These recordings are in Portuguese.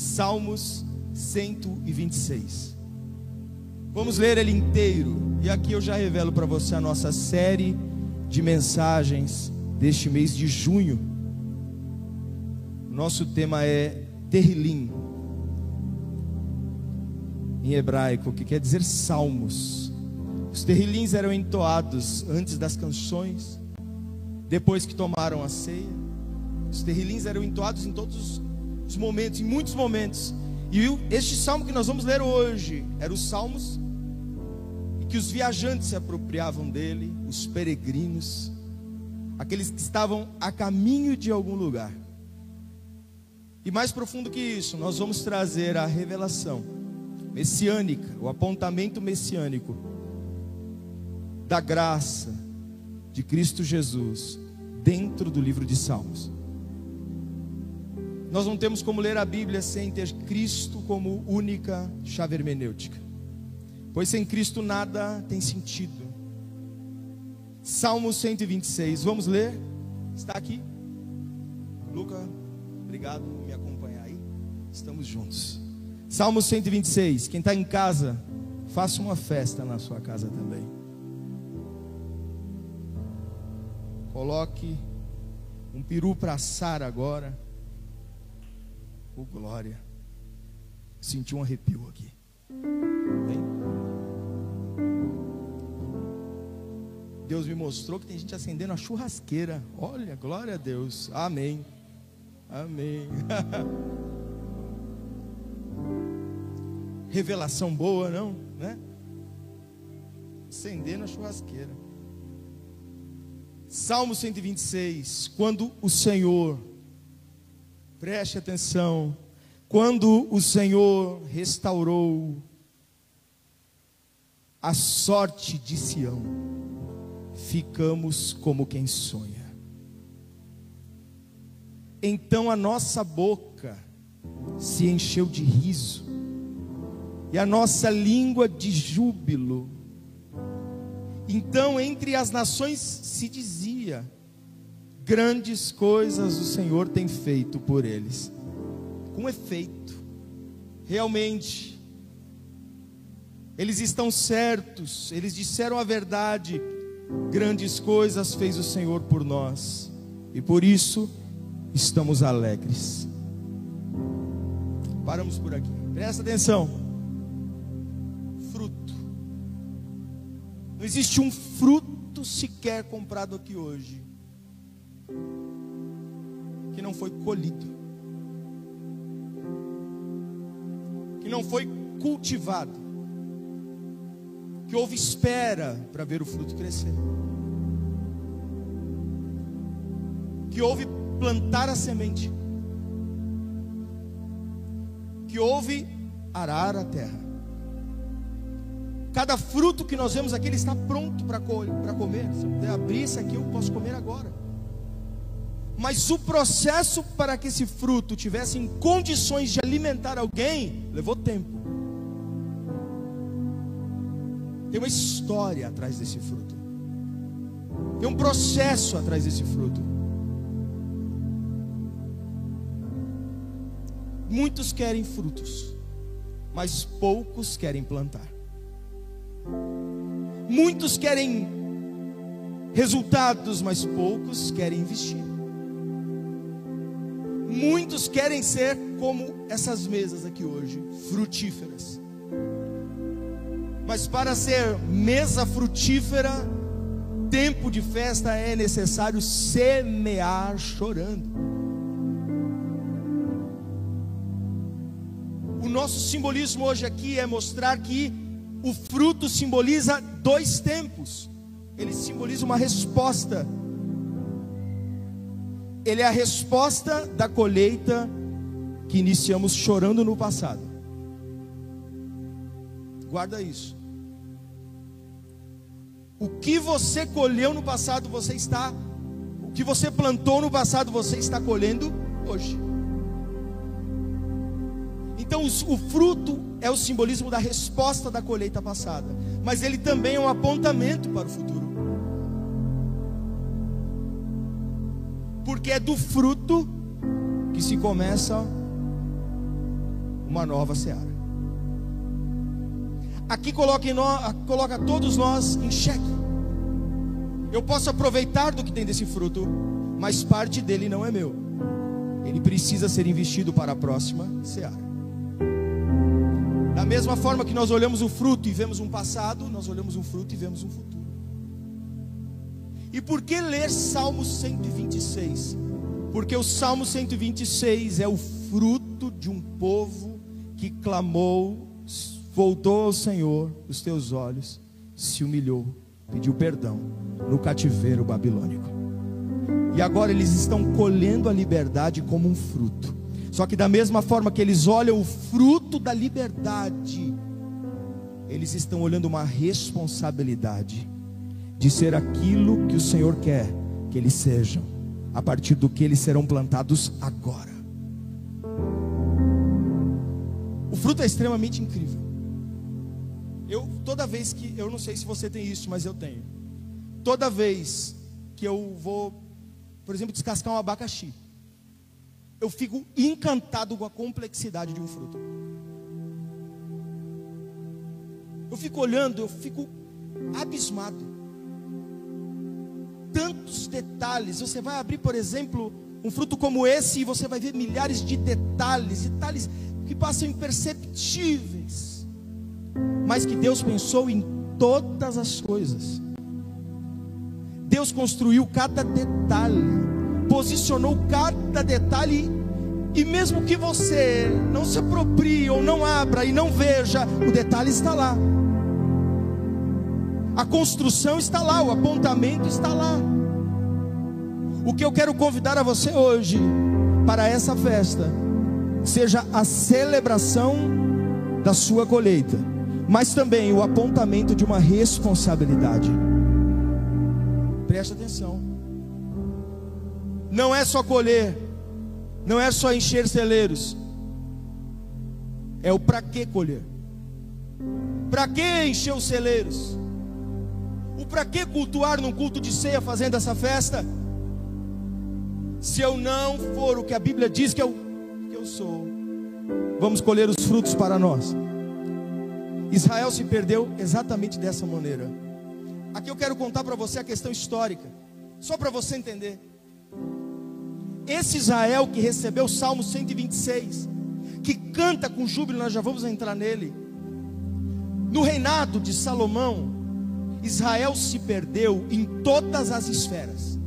Salmos 126. Vamos ler ele inteiro. E aqui eu já revelo para você a nossa série de mensagens deste mês de junho. Nosso tema é Terrilim, em hebraico, que quer dizer salmos. Os terrilins eram entoados antes das canções, depois que tomaram a ceia. Os terrilins eram entoados em todos os momentos, em muitos momentos. E este salmo que nós vamos ler hoje era os salmos e que os viajantes se apropriavam dele, os peregrinos, aqueles que estavam a caminho de algum lugar. E mais profundo que isso, nós vamos trazer a revelação messiânica, o apontamento messiânico da graça de Cristo Jesus dentro do livro de Salmos. Nós não temos como ler a Bíblia sem ter Cristo como única chave hermenêutica, pois sem Cristo nada tem sentido. Salmo 126, vamos ler? Está aqui? Luca, obrigado por me acompanhar aí. Estamos juntos. Salmo 126, quem está em casa, faça uma festa na sua casa também. Coloque um peru para assar agora. Oh, glória. Senti um arrepio aqui. Bem? Deus me mostrou que tem gente acendendo a churrasqueira. Olha, glória a Deus. Amém. Amém. Revelação boa, não? Né? Acendendo a churrasqueira. Salmo 126. Quando o Senhor Preste atenção. Quando o Senhor restaurou a sorte de Sião, ficamos como quem sonha. Então a nossa boca se encheu de riso, e a nossa língua de júbilo. Então entre as nações se dizia: grandes coisas o Senhor tem feito por eles. Com efeito, realmente, eles estão certos, eles disseram a verdade, grandes coisas fez o Senhor por nós, e por isso estamos alegres. Paramos por aqui, presta atenção. Fruto, não existe um fruto sequer comprado aqui hoje que não foi colhido, que não foi cultivado, que houve espera para ver o fruto crescer, que houve plantar a semente, que houve arar a terra. Cada fruto que nós vemos aqui, ele está pronto para comer. Se eu puder abrir isso aqui, eu posso comer agora. Mas o processo para que esse fruto tivesse em condições de alimentar alguém levou tempo. Tem uma história atrás desse fruto. Tem um processo atrás desse fruto. Muitos querem frutos, mas poucos querem plantar. Muitos querem resultados, mas poucos querem investir. Muitos querem ser como essas mesas aqui hoje, frutíferas. Mas para ser mesa frutífera, tempo de festa é necessário semear chorando. O nosso simbolismo hoje aqui é mostrar que o fruto simboliza dois tempos. Ele simboliza uma resposta ele é a resposta da colheita que iniciamos chorando no passado. Guarda isso. O que você colheu no passado, você está. O que você plantou no passado, você está colhendo hoje. Então, o fruto é o simbolismo da resposta da colheita passada, mas ele também é um apontamento para o futuro. Porque é do fruto que se começa uma nova seara. Aqui coloca, nós, coloca todos nós em xeque. Eu posso aproveitar do que tem desse fruto, mas parte dele não é meu. Ele precisa ser investido para a próxima seara. Da mesma forma que nós olhamos o fruto e vemos um passado, nós olhamos um fruto e vemos um futuro. E por que ler Salmo 126? Porque o Salmo 126 é o fruto de um povo que clamou, voltou ao Senhor os teus olhos, se humilhou, pediu perdão no cativeiro babilônico. E agora eles estão colhendo a liberdade como um fruto. Só que da mesma forma que eles olham o fruto da liberdade, eles estão olhando uma responsabilidade de ser aquilo que o Senhor quer que eles sejam, a partir do que eles serão plantados agora. O fruto é extremamente incrível. Eu toda vez que eu não sei se você tem isso, mas eu tenho. Toda vez que eu vou, por exemplo, descascar um abacaxi, eu fico encantado com a complexidade de um fruto. Eu fico olhando, eu fico abismado. Tantos detalhes. Você vai abrir, por exemplo, um fruto como esse e você vai ver milhares de detalhes, detalhes que passam imperceptíveis, mas que Deus pensou em todas as coisas. Deus construiu cada detalhe, posicionou cada detalhe e mesmo que você não se aproprie ou não abra e não veja, o detalhe está lá. A construção está lá, o apontamento está lá. O que eu quero convidar a você hoje para essa festa seja a celebração da sua colheita, mas também o apontamento de uma responsabilidade. Preste atenção. Não é só colher, não é só encher celeiros, é o para que colher. Para que encher os celeiros? O para que cultuar num culto de ceia fazendo essa festa? Se eu não for o que a Bíblia diz que eu, que eu sou, vamos colher os frutos para nós. Israel se perdeu exatamente dessa maneira. Aqui eu quero contar para você a questão histórica, só para você entender. Esse Israel que recebeu o Salmo 126, que canta com júbilo, nós já vamos entrar nele. No reinado de Salomão, Israel se perdeu em todas as esferas.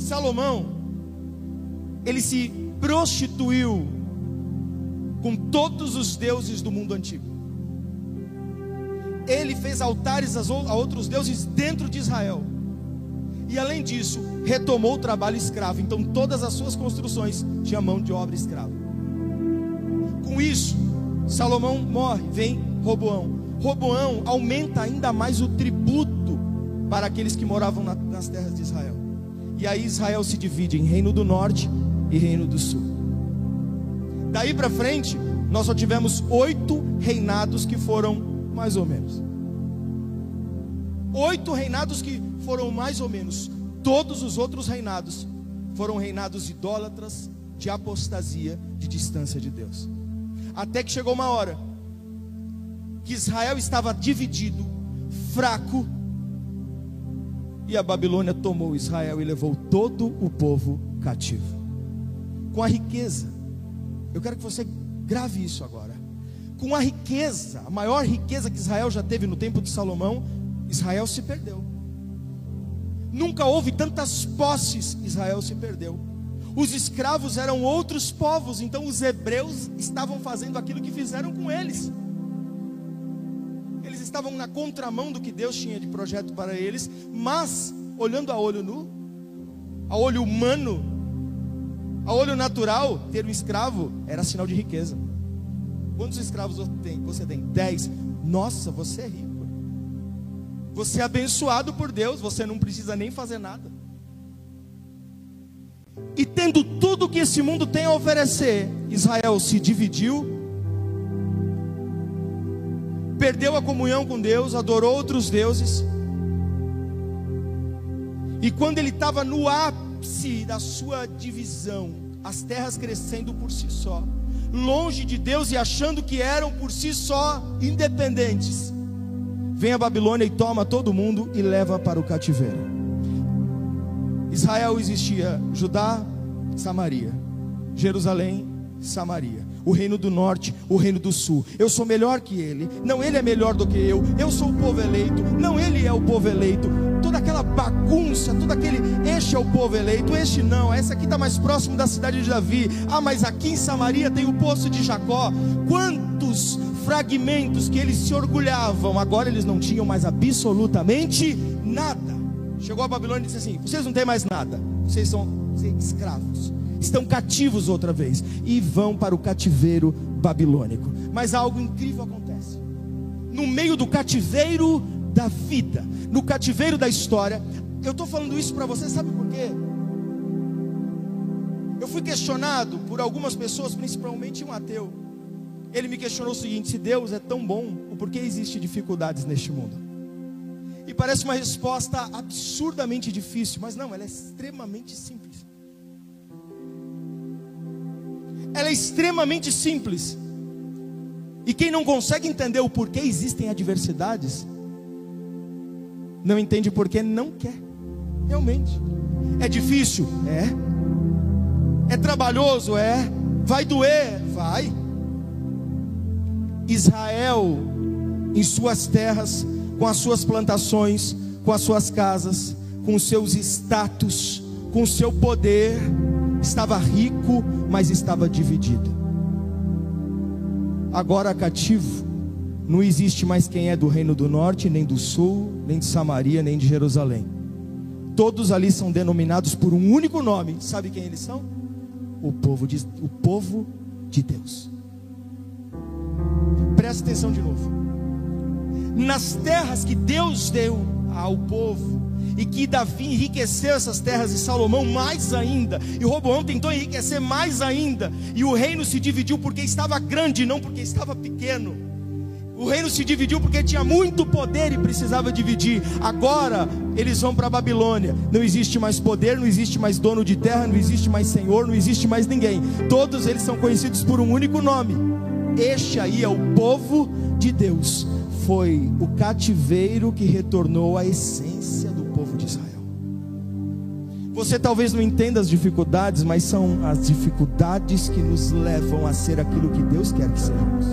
Salomão, ele se prostituiu com todos os deuses do mundo antigo. Ele fez altares a outros deuses dentro de Israel. E além disso, retomou o trabalho escravo. Então, todas as suas construções tinham mão de obra escrava. Com isso, Salomão morre, vem Roboão. Roboão aumenta ainda mais o tributo para aqueles que moravam na, nas terras de Israel. E aí Israel se divide em reino do norte e reino do sul. Daí para frente, nós só tivemos oito reinados que foram mais ou menos. Oito reinados que foram mais ou menos. Todos os outros reinados foram reinados idólatras, de apostasia, de distância de Deus. Até que chegou uma hora que Israel estava dividido, fraco, e a Babilônia tomou Israel e levou todo o povo cativo. Com a riqueza, eu quero que você grave isso agora. Com a riqueza, a maior riqueza que Israel já teve no tempo de Salomão, Israel se perdeu. Nunca houve tantas posses, Israel se perdeu. Os escravos eram outros povos, então os hebreus estavam fazendo aquilo que fizeram com eles estavam na contramão do que Deus tinha de projeto para eles, mas olhando a olho nu, a olho humano, a olho natural, ter um escravo era sinal de riqueza. Quantos escravos você tem? Dez. Nossa, você é rico. Você é abençoado por Deus, você não precisa nem fazer nada. E tendo tudo que esse mundo tem a oferecer, Israel se dividiu perdeu a comunhão com Deus, adorou outros deuses. E quando ele estava no ápice da sua divisão, as terras crescendo por si só, longe de Deus e achando que eram por si só independentes. Vem a Babilônia e toma todo mundo e leva para o cativeiro. Israel existia Judá, Samaria, Jerusalém, Samaria o reino do norte, o reino do sul. Eu sou melhor que ele. Não, ele é melhor do que eu. Eu sou o povo eleito. Não, ele é o povo eleito. Toda aquela bagunça, todo aquele. Este é o povo eleito, este não. Essa aqui está mais próximo da cidade de Davi. Ah, mas aqui em Samaria tem o poço de Jacó. Quantos fragmentos que eles se orgulhavam, agora eles não tinham mais absolutamente nada. Chegou a Babilônia e disse assim: Vocês não têm mais nada, vocês são escravos estão cativos outra vez e vão para o cativeiro babilônico. Mas algo incrível acontece. No meio do cativeiro da vida, no cativeiro da história, eu estou falando isso para você, sabe por quê? Eu fui questionado por algumas pessoas, principalmente um ateu. Ele me questionou o seguinte: se Deus é tão bom, por que existem dificuldades neste mundo? E parece uma resposta absurdamente difícil, mas não, ela é extremamente simples. Ela é extremamente simples. E quem não consegue entender o porquê existem adversidades, não entende porque não quer. Realmente. É difícil? É. É trabalhoso? É. Vai doer? Vai. Israel, em suas terras, com as suas plantações, com as suas casas, com os seus status, com o seu poder, estava rico, mas estava dividido. Agora cativo, não existe mais quem é do reino do norte, nem do sul, nem de Samaria, nem de Jerusalém. Todos ali são denominados por um único nome. Sabe quem eles são? O povo de, o povo de Deus. Presta atenção de novo. Nas terras que Deus deu ao povo, e que Davi enriqueceu essas terras e Salomão mais ainda, e Roboão tentou enriquecer mais ainda, e o reino se dividiu porque estava grande, não porque estava pequeno. O reino se dividiu porque tinha muito poder e precisava dividir. Agora eles vão para a Babilônia. Não existe mais poder, não existe mais dono de terra, não existe mais senhor, não existe mais ninguém. Todos eles são conhecidos por um único nome. Este aí é o povo de Deus. Foi o cativeiro que retornou à essência povo de Israel. Você talvez não entenda as dificuldades, mas são as dificuldades que nos levam a ser aquilo que Deus quer que sejamos.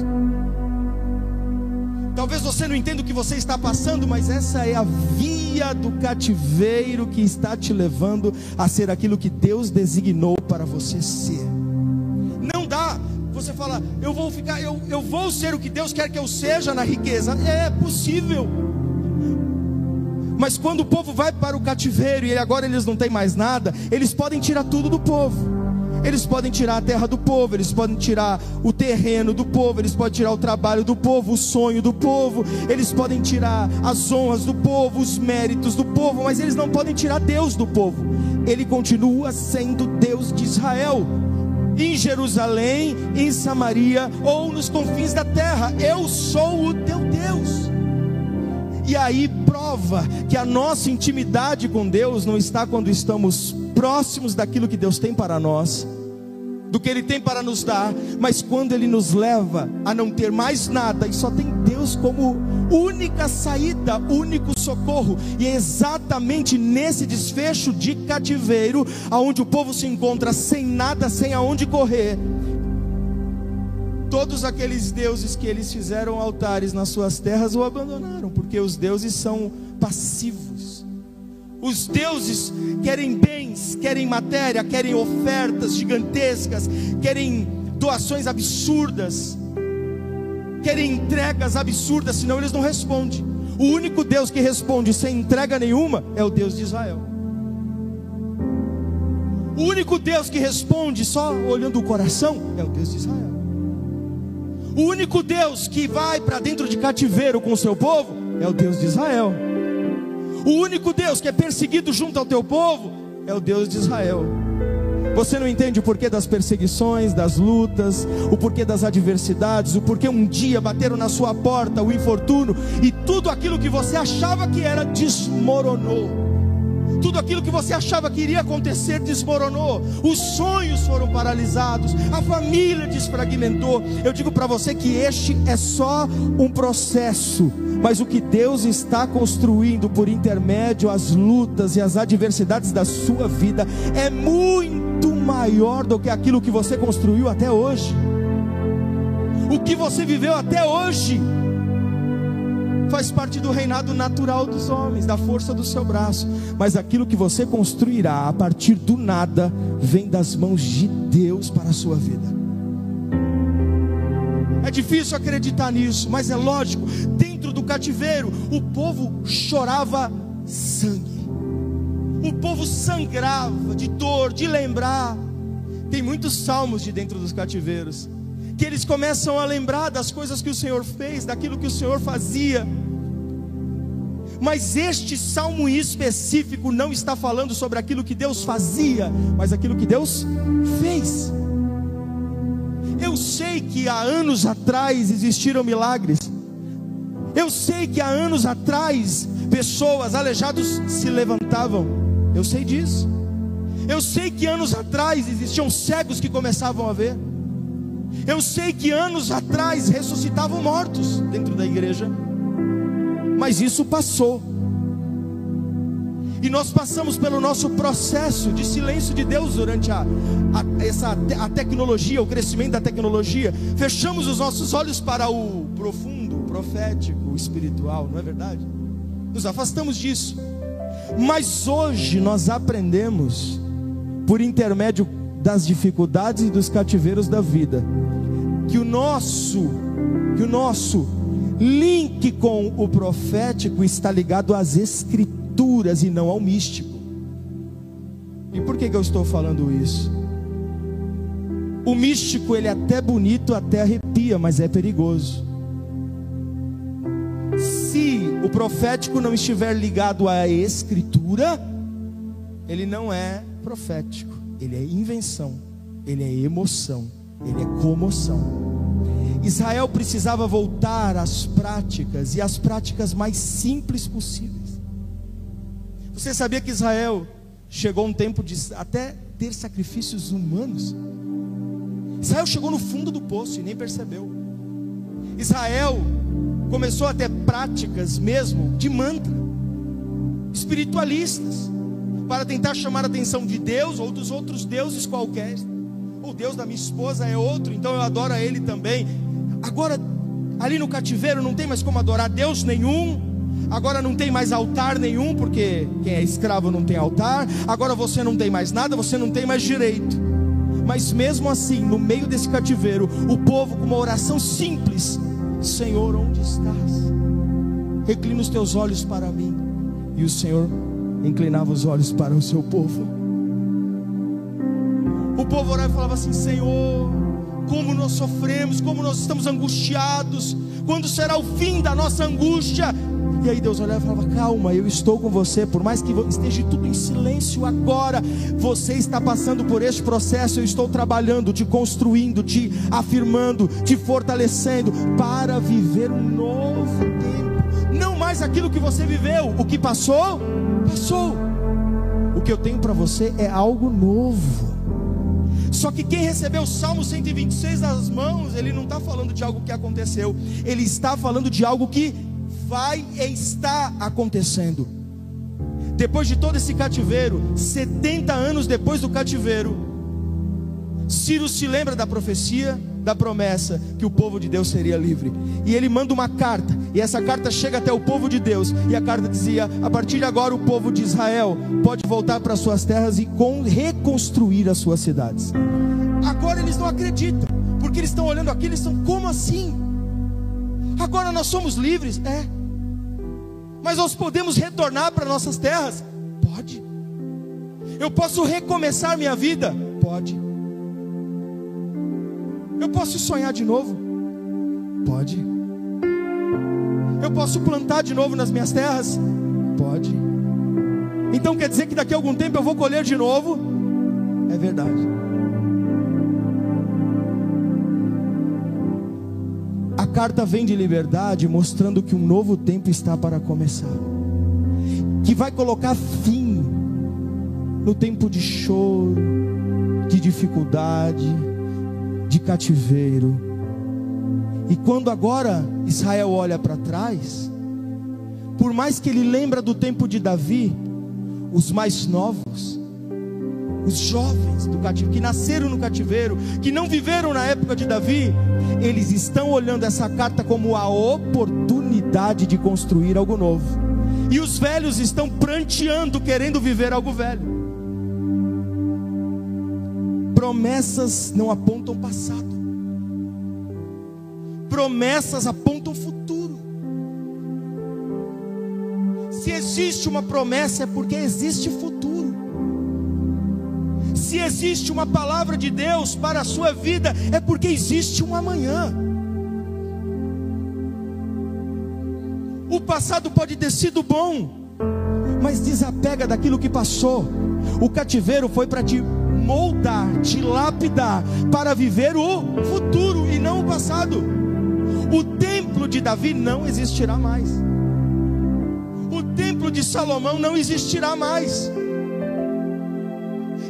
Talvez você não entenda o que você está passando, mas essa é a via do cativeiro que está te levando a ser aquilo que Deus designou para você ser. Não dá, você fala, eu vou ficar, eu, eu vou ser o que Deus quer que eu seja na riqueza. É possível. Mas quando o povo vai para o cativeiro e agora eles não têm mais nada, eles podem tirar tudo do povo. Eles podem tirar a terra do povo, eles podem tirar o terreno do povo, eles podem tirar o trabalho do povo, o sonho do povo, eles podem tirar as honras do povo, os méritos do povo, mas eles não podem tirar Deus do povo. Ele continua sendo Deus de Israel. Em Jerusalém, em Samaria ou nos confins da terra, eu sou o teu Deus. E aí prova que a nossa intimidade com Deus não está quando estamos próximos daquilo que Deus tem para nós, do que Ele tem para nos dar, mas quando Ele nos leva a não ter mais nada e só tem Deus como única saída, único socorro, e é exatamente nesse desfecho de cativeiro, aonde o povo se encontra sem nada, sem aonde correr, todos aqueles deuses que eles fizeram altares nas suas terras o abandonaram, porque os deuses são passivos. Os deuses querem bens, querem matéria, querem ofertas gigantescas, querem doações absurdas, querem entregas absurdas, senão eles não respondem. O único Deus que responde sem entrega nenhuma é o Deus de Israel. O único Deus que responde só olhando o coração é o Deus de Israel. O único Deus que vai para dentro de cativeiro com o seu povo é o Deus de Israel. O único Deus que é perseguido junto ao teu povo é o Deus de Israel. Você não entende o porquê das perseguições, das lutas, o porquê das adversidades, o porquê um dia bateram na sua porta o infortúnio e tudo aquilo que você achava que era desmoronou. Tudo aquilo que você achava que iria acontecer desmoronou. Os sonhos foram paralisados. A família desfragmentou. Eu digo para você que este é só um processo. Mas o que Deus está construindo por intermédio as lutas e as adversidades da sua vida é muito maior do que aquilo que você construiu até hoje. O que você viveu até hoje faz parte do reinado natural dos homens, da força do seu braço, mas aquilo que você construirá a partir do nada vem das mãos de Deus para a sua vida. É difícil acreditar nisso, mas é lógico. Dentro do cativeiro, o povo chorava sangue, o povo sangrava de dor, de lembrar. Tem muitos salmos de dentro dos cativeiros que eles começam a lembrar das coisas que o Senhor fez, daquilo que o Senhor fazia. Mas este salmo específico não está falando sobre aquilo que Deus fazia, mas aquilo que Deus fez. Eu sei que há anos atrás existiram milagres. Eu sei que há anos atrás pessoas aleijados se levantavam. Eu sei disso. Eu sei que anos atrás existiam cegos que começavam a ver. Eu sei que anos atrás ressuscitavam mortos dentro da igreja, mas isso passou. E nós passamos pelo nosso processo de silêncio de Deus durante a, a, essa, a tecnologia, o crescimento da tecnologia. Fechamos os nossos olhos para o profundo, profético, espiritual, não é verdade? Nos afastamos disso. Mas hoje nós aprendemos, por intermédio das dificuldades e dos cativeiros da vida, que o nosso, que o nosso link com o profético está ligado às escrituras e não ao místico. E por que, que eu estou falando isso? O místico ele é até bonito, até arrepia, mas é perigoso. Se o profético não estiver ligado à escritura, ele não é profético ele é invenção, ele é emoção, ele é comoção. Israel precisava voltar às práticas e às práticas mais simples possíveis. Você sabia que Israel chegou um tempo de até ter sacrifícios humanos? Israel chegou no fundo do poço e nem percebeu. Israel começou a ter práticas mesmo de mantra, espiritualistas para tentar chamar a atenção de Deus ou dos outros deuses qualquer. O Deus da minha esposa é outro, então eu adoro a ele também. Agora, ali no cativeiro não tem mais como adorar Deus nenhum. Agora não tem mais altar nenhum, porque quem é escravo não tem altar. Agora você não tem mais nada, você não tem mais direito. Mas mesmo assim, no meio desse cativeiro, o povo com uma oração simples: Senhor, onde estás? Reclina os teus olhos para mim. E o Senhor inclinava os olhos para o seu povo. O povo orava e falava assim: Senhor, como nós sofremos, como nós estamos angustiados, quando será o fim da nossa angústia? E aí Deus olhava e falava: Calma, eu estou com você, por mais que esteja tudo em silêncio agora, você está passando por este processo. Eu estou trabalhando, te construindo, te afirmando, te fortalecendo para viver um novo tempo. Não mais aquilo que você viveu, o que passou, passou. O que eu tenho para você é algo novo. Só que quem recebeu o Salmo 126 nas mãos, ele não está falando de algo que aconteceu, ele está falando de algo que vai e está acontecendo. Depois de todo esse cativeiro, 70 anos depois do cativeiro, Ciro se lembra da profecia, da promessa que o povo de Deus seria livre. E ele manda uma carta, e essa carta chega até o povo de Deus, e a carta dizia: a partir de agora o povo de Israel pode voltar para suas terras e com, reconstruir as suas cidades. Agora eles não acreditam, porque eles estão olhando aqui, eles estão como assim? Agora nós somos livres? É. Mas nós podemos retornar para nossas terras? Pode. Eu posso recomeçar minha vida? Pode. Eu posso sonhar de novo? Pode. Eu posso plantar de novo nas minhas terras? Pode. Então quer dizer que daqui a algum tempo eu vou colher de novo? É verdade. A carta vem de liberdade, mostrando que um novo tempo está para começar, que vai colocar fim no tempo de choro, de dificuldade, de cativeiro. E quando agora Israel olha para trás, por mais que ele lembra do tempo de Davi, os mais novos, os jovens do cativeiro, que nasceram no cativeiro, que não viveram na época de Davi, eles estão olhando essa carta como a oportunidade de construir algo novo. E os velhos estão pranteando, querendo viver algo velho. Promessas não apontam passado. Promessas apontam futuro. Se existe uma promessa é porque existe futuro se existe uma palavra de Deus para a sua vida, é porque existe um amanhã. O passado pode ter sido bom, mas desapega daquilo que passou. O cativeiro foi para te moldar, te lapidar, para viver o futuro e não o passado. O templo de Davi não existirá mais. O templo de Salomão não existirá mais.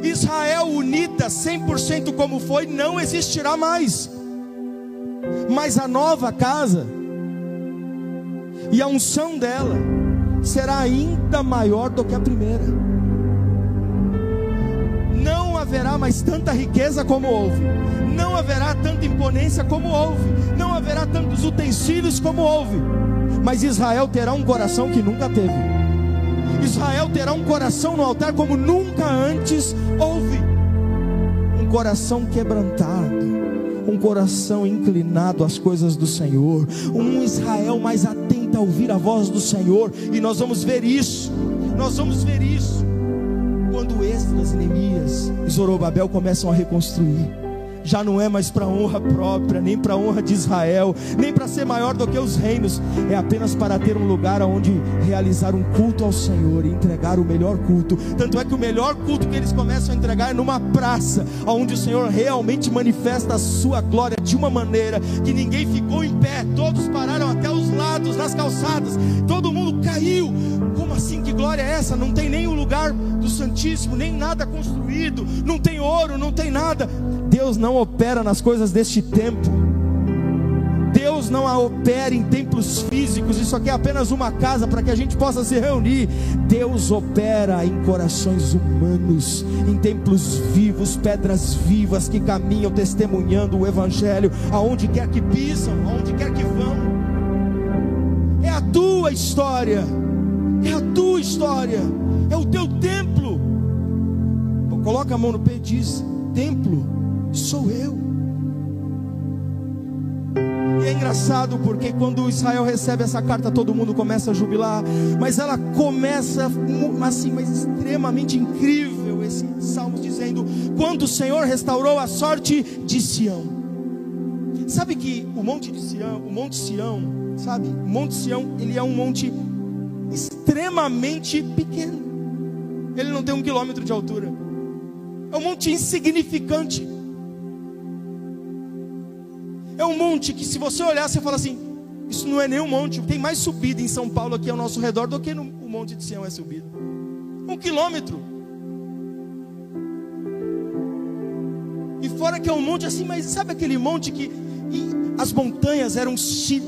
Israel unida 100% como foi, não existirá mais. Mas a nova casa e a unção dela será ainda maior do que a primeira. Haverá mais tanta riqueza como houve, não haverá tanta imponência como houve, não haverá tantos utensílios como houve, mas Israel terá um coração que nunca teve. Israel terá um coração no altar como nunca antes houve. Um coração quebrantado, um coração inclinado às coisas do Senhor, um Israel mais atento a ouvir a voz do Senhor, e nós vamos ver isso. Nós vamos ver isso quando Esdras, Neemias e Zorobabel começam a reconstruir já não é mais para honra própria, nem para honra de Israel, nem para ser maior do que os reinos, é apenas para ter um lugar onde realizar um culto ao Senhor e entregar o melhor culto. Tanto é que o melhor culto que eles começam a entregar é numa praça, onde o Senhor realmente manifesta a sua glória de uma maneira que ninguém ficou em pé, todos pararam até os lados, nas calçadas, todo mundo caiu. Glória é essa? Não tem nem o lugar do Santíssimo, nem nada construído, não tem ouro, não tem nada. Deus não opera nas coisas deste tempo. Deus não opera em templos físicos, isso aqui é apenas uma casa para que a gente possa se reunir. Deus opera em corações humanos, em templos vivos, pedras vivas que caminham testemunhando o Evangelho, aonde quer que pisam, aonde quer que vão. É a tua história, é a tua história, é o teu templo. Coloca a mão no peito e diz: Templo sou eu. E é engraçado porque quando Israel recebe essa carta, todo mundo começa a jubilar, mas ela começa assim, mas extremamente incrível esse salmo dizendo: "Quando o Senhor restaurou a sorte de Sião". Sabe que o monte de Sião, o monte Sião, sabe? O monte Sião, ele é um monte extremamente pequeno. Ele não tem um quilômetro de altura. É um monte insignificante. É um monte que, se você olhar, você fala assim: Isso não é nem um monte. Tem mais subida em São Paulo aqui ao nosso redor do que no Monte de Sião é subido. Um quilômetro. E fora que é um monte assim, mas sabe aquele monte que as montanhas eram,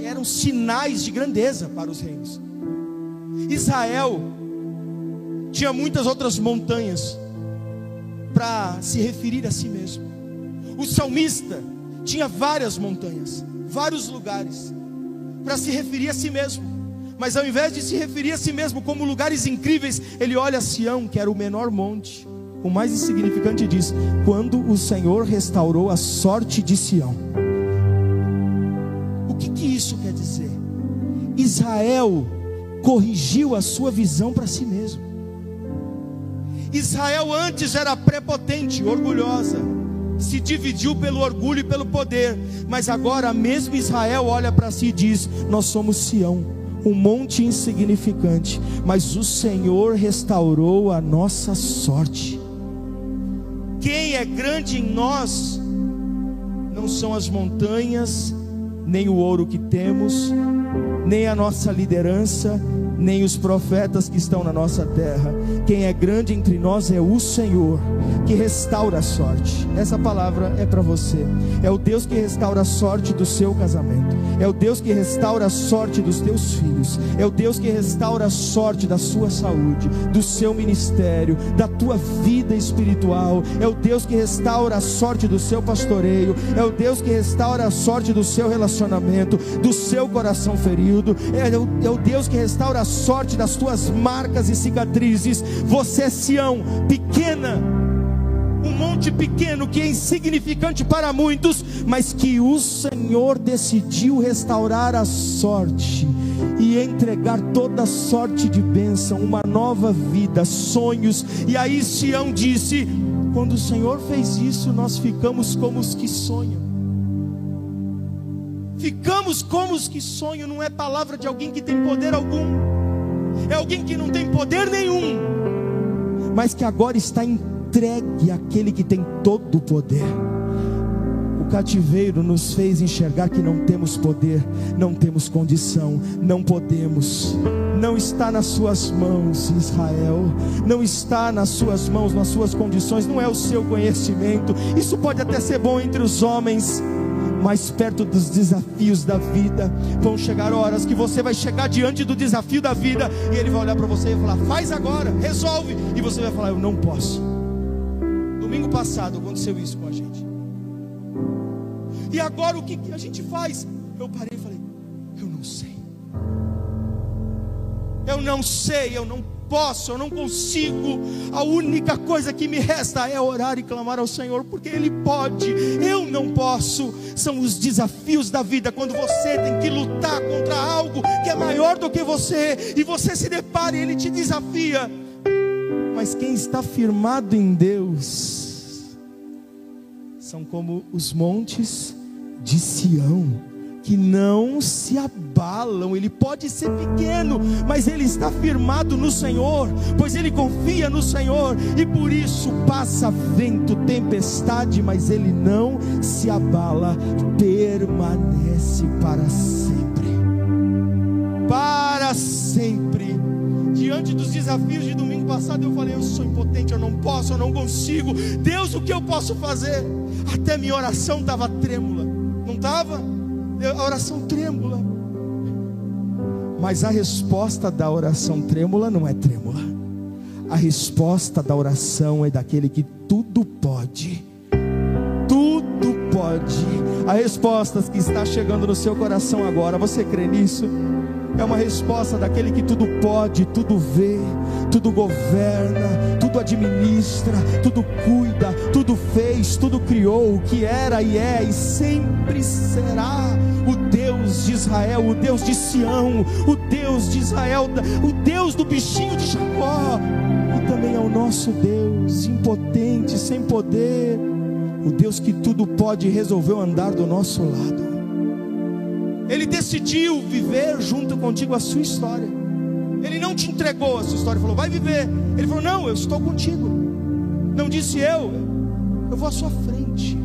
eram sinais de grandeza para os reinos. Israel tinha muitas outras montanhas para se referir a si mesmo. O salmista tinha várias montanhas, vários lugares para se referir a si mesmo. Mas ao invés de se referir a si mesmo como lugares incríveis, ele olha a Sião, que era o menor monte, o mais insignificante diz: quando o Senhor restaurou a sorte de Sião. O que, que isso quer dizer? Israel corrigiu a sua visão para si mesmo. Israel antes era prepotente, orgulhosa se dividiu pelo orgulho e pelo poder, mas agora mesmo Israel olha para si e diz: Nós somos Sião, um monte insignificante, mas o Senhor restaurou a nossa sorte. Quem é grande em nós não são as montanhas, nem o ouro que temos, nem a nossa liderança, nem os profetas que estão na nossa terra. Quem é grande entre nós é o Senhor, que restaura a sorte. Essa palavra é para você. É o Deus que restaura a sorte do seu casamento. É o Deus que restaura a sorte dos teus filhos. É o Deus que restaura a sorte da sua saúde, do seu ministério, da tua vida espiritual. É o Deus que restaura a sorte do seu pastoreio. É o Deus que restaura a sorte do seu relacionamento, do seu coração ferido. É o, é o Deus que restaura a sorte das tuas marcas e cicatrizes. Você é Sião, pequena, um monte pequeno que é insignificante para muitos, mas que o Senhor decidiu restaurar a sorte e entregar toda sorte de bênção, uma nova vida, sonhos. E aí Sião disse: quando o Senhor fez isso, nós ficamos como os que sonham. Ficamos como os que sonham, não é palavra de alguém que tem poder algum, é alguém que não tem poder nenhum, mas que agora está entregue àquele que tem todo o poder. O cativeiro nos fez enxergar que não temos poder, não temos condição, não podemos. Não está nas suas mãos, Israel. Não está nas suas mãos, nas suas condições, não é o seu conhecimento. Isso pode até ser bom entre os homens, mais perto dos desafios da vida. Vão chegar horas que você vai chegar diante do desafio da vida e ele vai olhar para você e falar: "Faz agora, resolve". E você vai falar: "Eu não posso". Domingo passado aconteceu isso com a gente. E agora o que a gente faz? Eu parei e falei: "Eu não sei. Eu não sei, eu não posso, eu não consigo. A única coisa que me resta é orar e clamar ao Senhor, porque Ele pode, eu não posso. São os desafios da vida, quando você tem que lutar contra algo que é maior do que você, e você se depara e Ele te desafia. Mas quem está firmado em Deus, são como os montes de Sião que não se abalam. Ele pode ser pequeno, mas ele está firmado no Senhor, pois ele confia no Senhor, e por isso passa vento, tempestade, mas ele não se abala, permanece para sempre. Para sempre. Diante dos desafios de domingo passado, eu falei: Eu sou impotente, eu não posso, eu não consigo. Deus, o que eu posso fazer? Até minha oração estava trêmula, não estava? A oração trêmula. Mas a resposta da oração trêmula não é trêmula. A resposta da oração é daquele que tudo pode. Tudo pode. A resposta que está chegando no seu coração agora, você crê nisso? É uma resposta daquele que tudo pode, tudo vê, tudo governa, tudo administra, tudo cuida, tudo fez, tudo criou, o que era e é e sempre será o Deus de Israel, o Deus de Sião, o Deus de Israel, o Deus do bichinho de Jacó, e também é o nosso Deus, impotente, sem poder, o Deus que tudo pode resolveu andar do nosso lado. Ele decidiu viver junto contigo a sua história. Ele não te entregou a sua história, falou, vai viver. Ele falou, não, eu estou contigo. Não disse eu, eu vou à sua frente.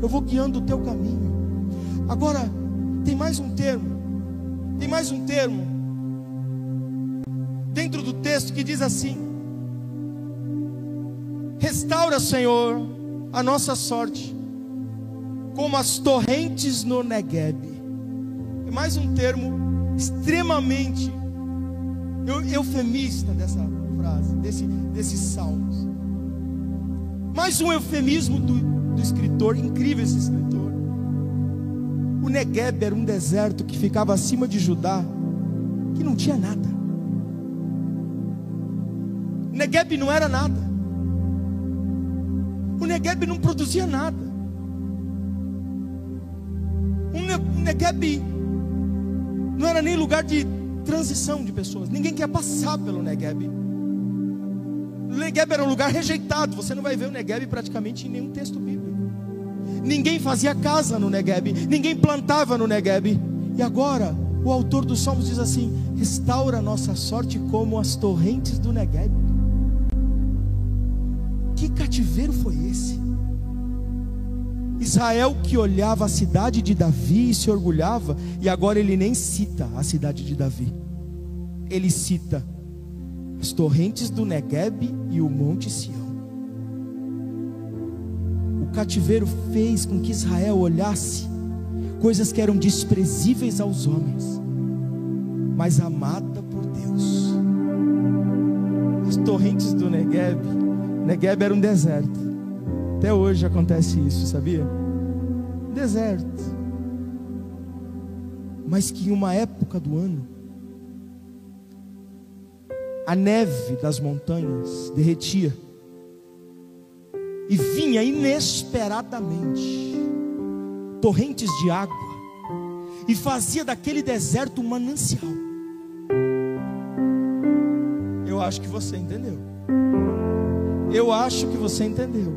Eu vou guiando o teu caminho. Agora, tem mais um termo. Tem mais um termo. Dentro do texto que diz assim: Restaura, Senhor, a nossa sorte, como as torrentes no Negueb. É mais um termo extremamente eufemista dessa frase, desse, desses salmos. Mais um eufemismo do, do escritor, incrível esse escritor. O Negueb era um deserto que ficava acima de Judá, que não tinha nada. O Negueb não era nada. O Negueb não produzia nada. O Negueb não era nem lugar de transição de pessoas. Ninguém quer passar pelo Negueb. O Negueb era um lugar rejeitado. Você não vai ver o Negueb praticamente em nenhum texto bíblico. Ninguém fazia casa no Negueb, ninguém plantava no Negueb. E agora, o autor dos Salmos diz assim: restaura a nossa sorte como as torrentes do Negueb. Que cativeiro foi esse? Israel que olhava a cidade de Davi e se orgulhava, e agora ele nem cita a cidade de Davi. ele cita as torrentes do Negueb e o Monte Sião. O cativeiro fez com que Israel olhasse coisas que eram desprezíveis aos homens, mas amada por Deus. As torrentes do Negueb, Negueb era um deserto. Até hoje acontece isso, sabia? Deserto. Mas que em uma época do ano a neve das montanhas derretia e vinha inesperadamente torrentes de água e fazia daquele deserto um manancial. Eu acho que você entendeu. Eu acho que você entendeu.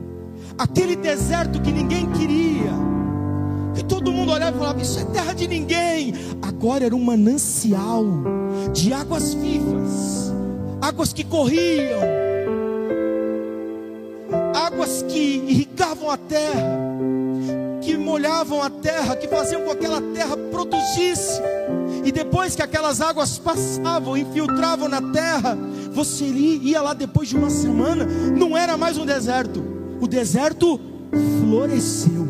Aquele deserto que ninguém queria, que todo mundo olhava e falava: Isso é terra de ninguém. Agora era um manancial de águas vivas águas que corriam, águas que irrigavam a terra, que molhavam a terra, que faziam com que aquela terra produzisse. E depois que aquelas águas passavam, infiltravam na terra, você ia lá depois de uma semana, não era mais um deserto, o deserto floresceu.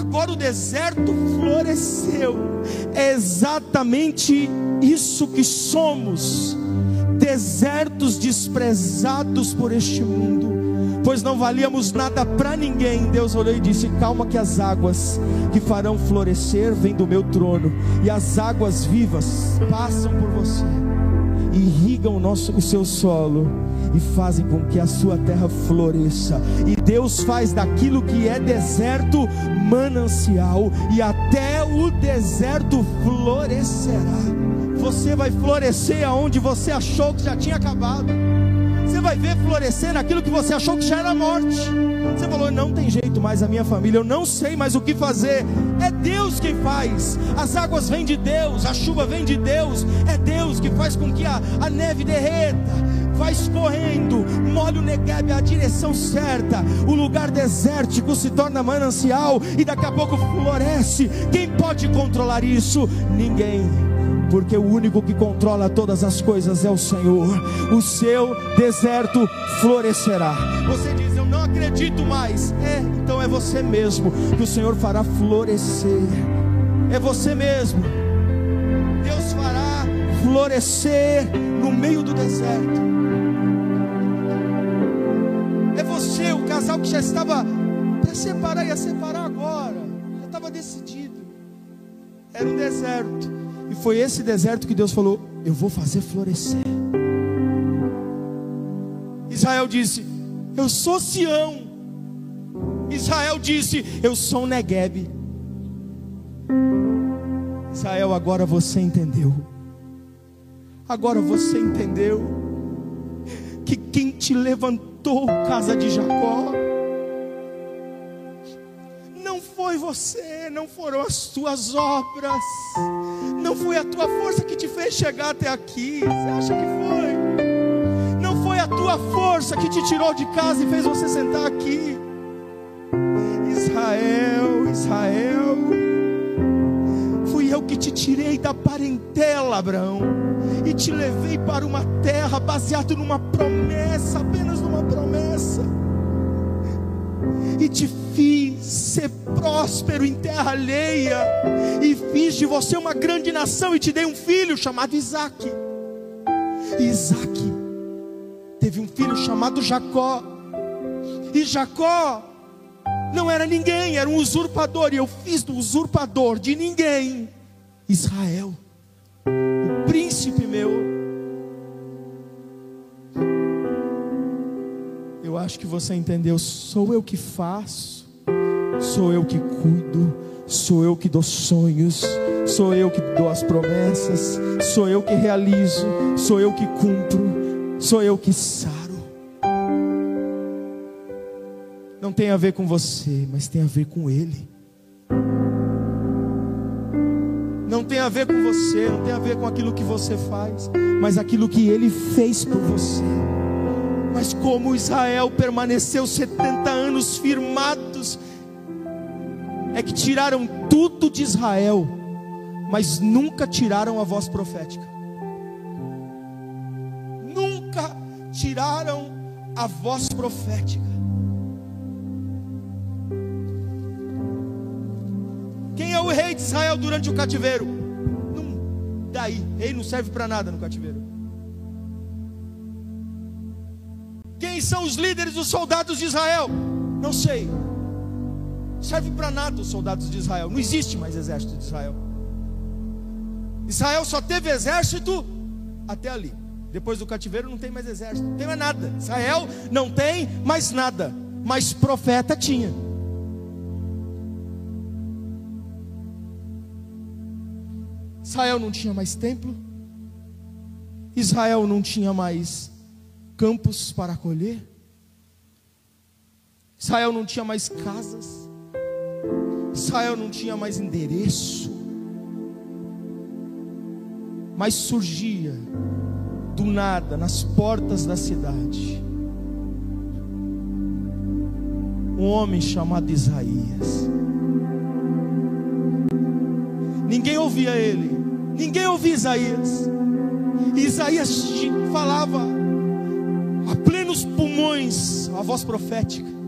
Agora o deserto floresceu. É exatamente isso que somos desertos desprezados por este mundo, pois não valíamos nada para ninguém. Deus olhou e disse: Calma, que as águas que farão florescer vêm do meu trono, e as águas vivas passam por você, irrigam o, nosso, o seu solo e fazem com que a sua terra floresça. E Deus faz daquilo que é deserto manancial, e até o deserto florescerá. Você vai florescer aonde você achou que já tinha acabado. Você vai ver florescer naquilo que você achou que já era morte. Você falou: não tem jeito mais a minha família, eu não sei mais o que fazer. É Deus quem faz. As águas vêm de Deus, a chuva vem de Deus. É Deus que faz com que a, a neve derreta vai escorrendo, molha o Negev a direção certa, o lugar desértico se torna manancial e daqui a pouco floresce. Quem pode controlar isso? Ninguém porque o único que controla todas as coisas é o Senhor. O seu deserto florescerá. Você diz: Eu não acredito mais. É, então é você mesmo que o Senhor fará florescer. É você mesmo. Deus fará florescer no meio do deserto. É você, o casal que já estava para separar, ia separar agora. Já estava decidido. Era um deserto e foi esse deserto que Deus falou: Eu vou fazer florescer. Israel disse: Eu sou Sião. Israel disse: Eu sou Negueb. Israel, agora você entendeu. Agora você entendeu que quem te levantou, casa de Jacó, foi você, não foram as tuas obras, não foi a tua força que te fez chegar até aqui. Você acha que foi? Não foi a tua força que te tirou de casa e fez você sentar aqui. Israel, Israel, fui eu que te tirei da parentela, Abraão, e te levei para uma terra baseada numa promessa, apenas numa promessa, ser próspero em terra alheia, e fiz de você uma grande nação, e te dei um filho chamado Isaac. Isaac teve um filho chamado Jacó, e Jacó não era ninguém, era um usurpador, e eu fiz do usurpador de ninguém Israel, o príncipe meu. Eu acho que você entendeu. Sou eu que faço Sou eu que cuido, sou eu que dou sonhos, sou eu que dou as promessas, sou eu que realizo, sou eu que cumpro, sou eu que saro. Não tem a ver com você, mas tem a ver com Ele. Não tem a ver com você, não tem a ver com aquilo que você faz, mas aquilo que Ele fez por você. Mas como Israel permaneceu 70 anos firmados é que tiraram tudo de Israel, mas nunca tiraram a voz profética. Nunca tiraram a voz profética. Quem é o rei de Israel durante o cativeiro? Não, daí, rei não serve para nada no cativeiro. Quem são os líderes dos soldados de Israel? Não sei. Serve para nada os soldados de Israel. Não existe mais exército de Israel. Israel só teve exército até ali. Depois do cativeiro não tem mais exército, não tem mais nada. Israel não tem mais nada, mas profeta tinha. Israel não tinha mais templo, Israel não tinha mais campos para colher, Israel não tinha mais casas, Israel não tinha mais endereço, mas surgia do nada, nas portas da cidade, um homem chamado Isaías. Ninguém ouvia ele, ninguém ouvia Isaías. Isaías falava a plenos pulmões a voz profética.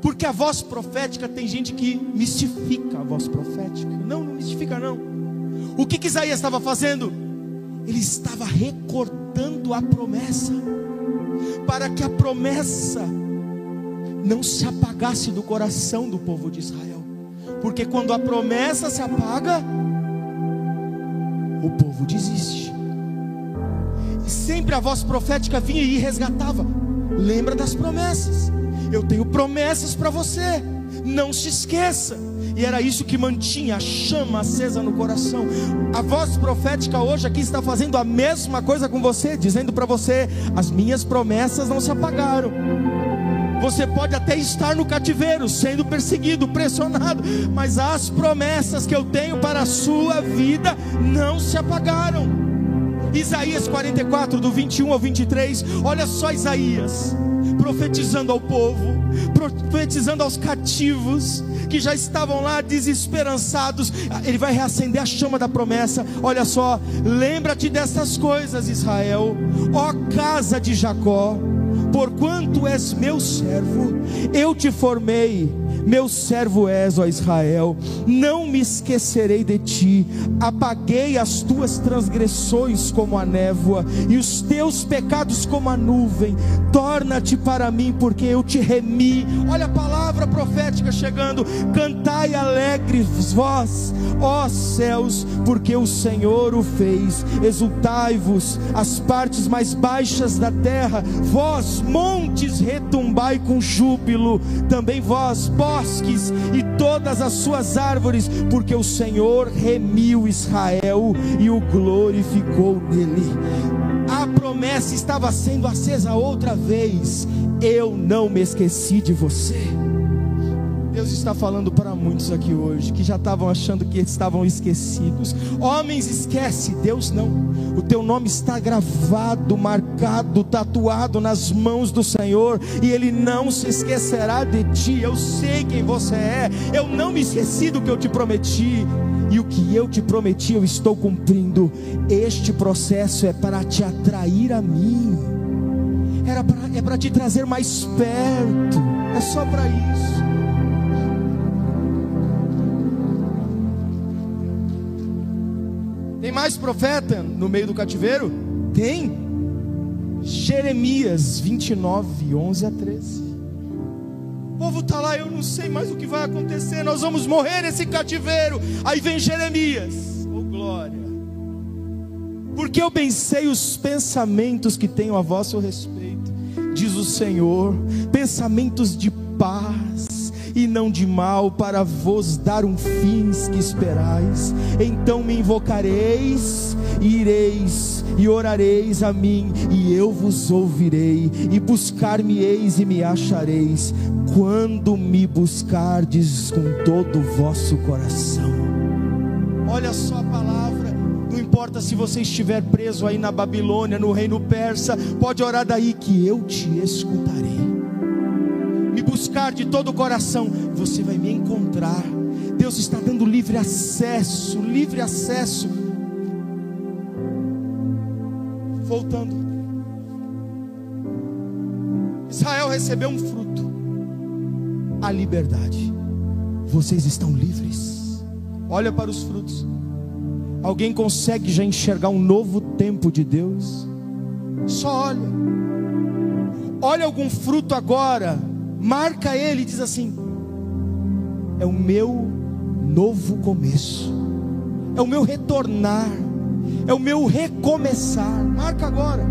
Porque a voz profética tem gente que mistifica a voz profética. Não, não mistifica não. O que, que Isaías estava fazendo? Ele estava recordando a promessa, para que a promessa não se apagasse do coração do povo de Israel, porque quando a promessa se apaga, o povo desiste. E sempre a voz profética vinha e resgatava. Lembra das promessas. Eu tenho promessas para você. Não se esqueça. E era isso que mantinha a chama acesa no coração. A voz profética hoje aqui está fazendo a mesma coisa com você, dizendo para você: as minhas promessas não se apagaram. Você pode até estar no cativeiro, sendo perseguido, pressionado, mas as promessas que eu tenho para a sua vida não se apagaram. Isaías 44, do 21 ao 23, olha só Isaías profetizando ao povo, profetizando aos cativos que já estavam lá desesperançados. Ele vai reacender a chama da promessa. Olha só, lembra-te dessas coisas, Israel, ó casa de Jacó, porquanto és meu servo, eu te formei meu servo és, ó Israel, não me esquecerei de ti, apaguei as tuas transgressões como a névoa, e os teus pecados como a nuvem, torna-te para mim, porque eu te remi. Olha a palavra profética chegando: cantai alegres vós, ó céus, porque o Senhor o fez, exultai-vos, as partes mais baixas da terra, vós, montes, retumbai com júbilo, também vós, bosques e todas as suas árvores, porque o Senhor remiu Israel e o glorificou nele. A promessa estava sendo acesa outra vez. Eu não me esqueci de você. Deus está falando para muitos aqui hoje que já estavam achando que estavam esquecidos. Homens, esquece, Deus não. O teu nome está gravado, marcado, tatuado nas mãos do Senhor e Ele não se esquecerá de ti. Eu sei quem você é. Eu não me esqueci do que eu te prometi. E o que eu te prometi, eu estou cumprindo. Este processo é para te atrair a mim. Era pra, é para te trazer mais perto. É só para isso. Profeta no meio do cativeiro? Tem. Jeremias 29, 11 a 13. O povo está lá, eu não sei mais o que vai acontecer, nós vamos morrer nesse cativeiro. Aí vem Jeremias, oh glória. Porque eu pensei os pensamentos que tenho a vosso respeito, diz o Senhor, pensamentos de paz e não de mal, para vos dar um fim que esperais. Então me invocareis, e ireis e orareis a mim, e eu vos ouvirei, e buscar-me-eis e me achareis, quando me buscardes com todo o vosso coração. Olha só a palavra. Não importa se você estiver preso aí na Babilônia, no reino persa, pode orar daí que eu te escutarei buscar de todo o coração, você vai me encontrar. Deus está dando livre acesso, livre acesso. Voltando. Israel recebeu um fruto: a liberdade. Vocês estão livres. Olha para os frutos. Alguém consegue já enxergar um novo tempo de Deus? Só olha. Olha algum fruto agora, marca ele e diz assim: é o meu novo começo, é o meu retornar, é o meu recomeçar. Marca agora.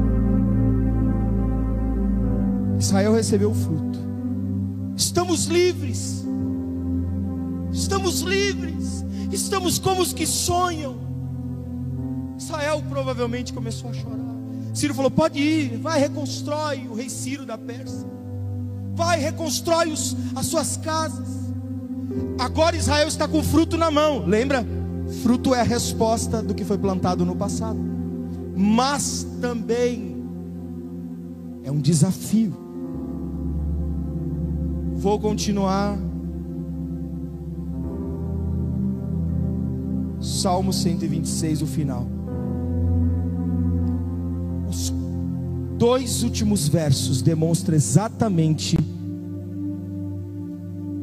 Israel recebeu o fruto. Estamos livres. Estamos livres. Estamos como os que sonham. Israel provavelmente começou a chorar. Ciro falou: pode ir, vai, reconstrói o rei Ciro da Pérsia. Vai, reconstrói os, as suas casas. Agora Israel está com fruto na mão. Lembra? Fruto é a resposta do que foi plantado no passado. Mas também é um desafio. Vou continuar. Salmo 126, o final. Os dois últimos versos demonstram exatamente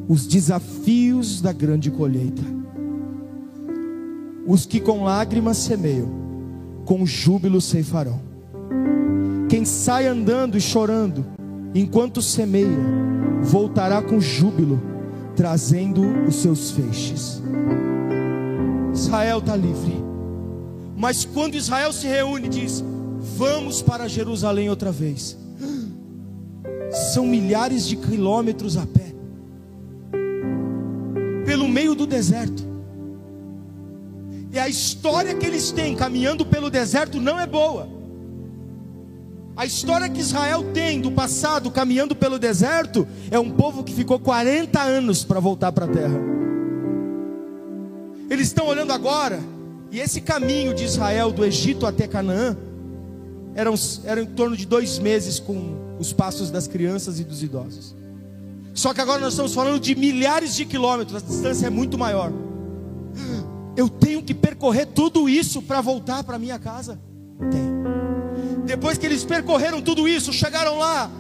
os desafios da grande colheita. Os que com lágrimas semeiam, com júbilo ceifarão. Quem sai andando e chorando, enquanto semeia, voltará com júbilo, trazendo os seus feixes. Israel está livre. Mas quando Israel se reúne, diz: Vamos para Jerusalém outra vez. São milhares de quilômetros a pé meio do deserto. E a história que eles têm caminhando pelo deserto não é boa. A história que Israel tem do passado caminhando pelo deserto é um povo que ficou 40 anos para voltar para a terra. Eles estão olhando agora, e esse caminho de Israel do Egito até Canaã eram, eram em torno de dois meses com os passos das crianças e dos idosos. Só que agora nós estamos falando de milhares de quilômetros, a distância é muito maior. Eu tenho que percorrer tudo isso para voltar para minha casa? Tem. Depois que eles percorreram tudo isso, chegaram lá,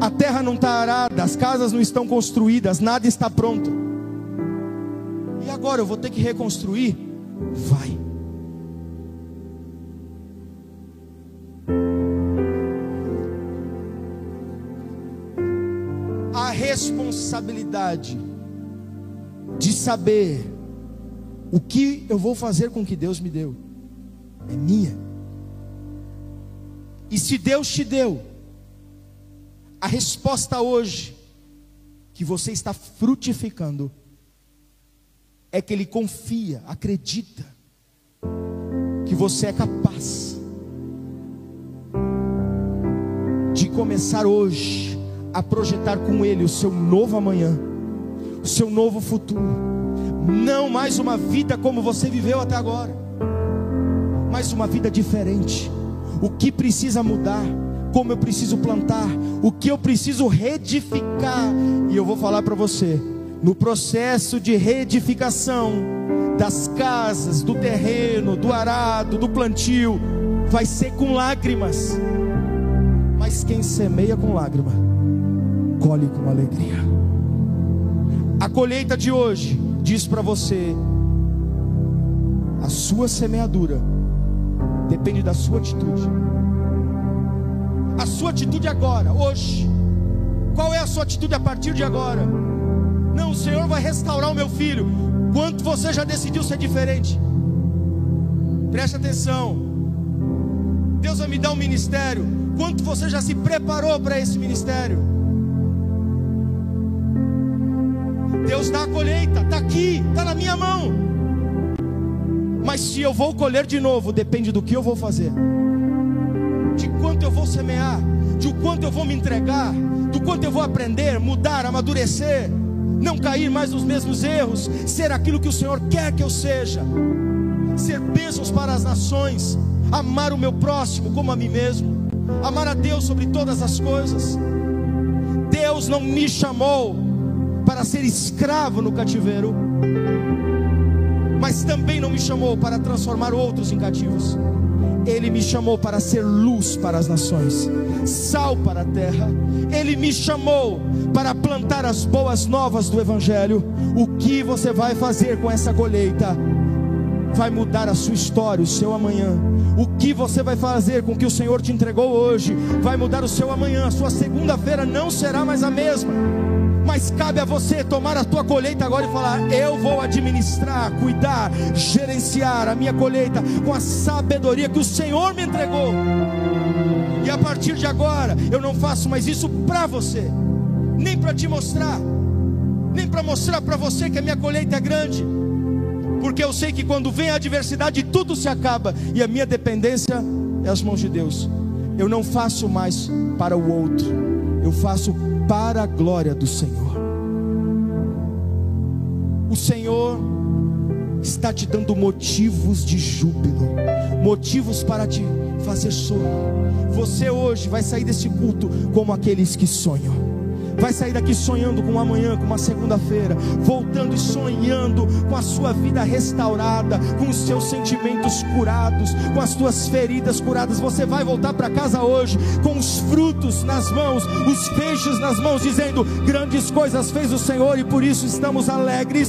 a terra não está arada, as casas não estão construídas, nada está pronto. E agora eu vou ter que reconstruir? Vai. Responsabilidade de saber o que eu vou fazer com o que Deus me deu. É minha. E se Deus te deu, a resposta hoje, que você está frutificando, é que Ele confia, acredita, que você é capaz de começar hoje a projetar com Ele o seu novo amanhã, o seu novo futuro. Não mais uma vida como você viveu até agora, mas uma vida diferente. O que precisa mudar? Como eu preciso plantar? O que eu preciso reedificar? E eu vou falar para você, no processo de reedificação das casas, do terreno, do arado, do plantio, vai ser com lágrimas. Mas quem semeia com lágrima, colhe com alegria. A colheita de hoje diz para você: a sua semeadura depende da sua atitude. A sua atitude agora, hoje. Qual é a sua atitude a partir de agora? Não, o Senhor vai restaurar o meu filho. Quanto você já decidiu ser diferente? Preste atenção. Deus vai me dar um ministério. Quanto você já se preparou para esse ministério? Deus dá a colheita, está aqui, está na minha mão. Mas se eu vou colher de novo, depende do que eu vou fazer, de quanto eu vou semear, de quanto eu vou me entregar, do quanto eu vou aprender, mudar, amadurecer, não cair mais nos mesmos erros, ser aquilo que o Senhor quer que eu seja, ser bênçãos para as nações, amar o meu próximo como a mim mesmo, amar a Deus sobre todas as coisas. Deus não me chamou para ser escravo no cativeiro, mas também não me chamou para transformar outros em cativos. Ele me chamou para ser luz para as nações, sal para a terra. Ele me chamou para plantar as boas novas do Evangelho. O que você vai fazer com essa colheita? Vai mudar a sua história, o seu amanhã. O que você vai fazer com o que o Senhor te entregou hoje? Vai mudar o seu amanhã. A sua segunda-feira não será mais a mesma mas cabe a você tomar a tua colheita agora e falar: eu vou administrar, cuidar, gerenciar a minha colheita com a sabedoria que o Senhor me entregou. E a partir de agora, eu não faço mais isso para você, nem para te mostrar, nem para mostrar para você que a minha colheita é grande, porque eu sei que quando vem a adversidade, tudo se acaba e a minha dependência é as mãos de Deus. Eu não faço mais para o outro, eu faço para a glória do Senhor. O Senhor está te dando motivos de júbilo, motivos para te fazer sorrir. Você hoje vai sair desse culto como aqueles que sonham vai sair daqui sonhando com amanhã, com uma segunda-feira, voltando e sonhando com a sua vida restaurada, com os seus sentimentos curados, com as suas feridas curadas. Você vai voltar para casa hoje com os frutos nas mãos, os peixes nas mãos, dizendo: Grandes coisas fez o Senhor e por isso estamos alegres.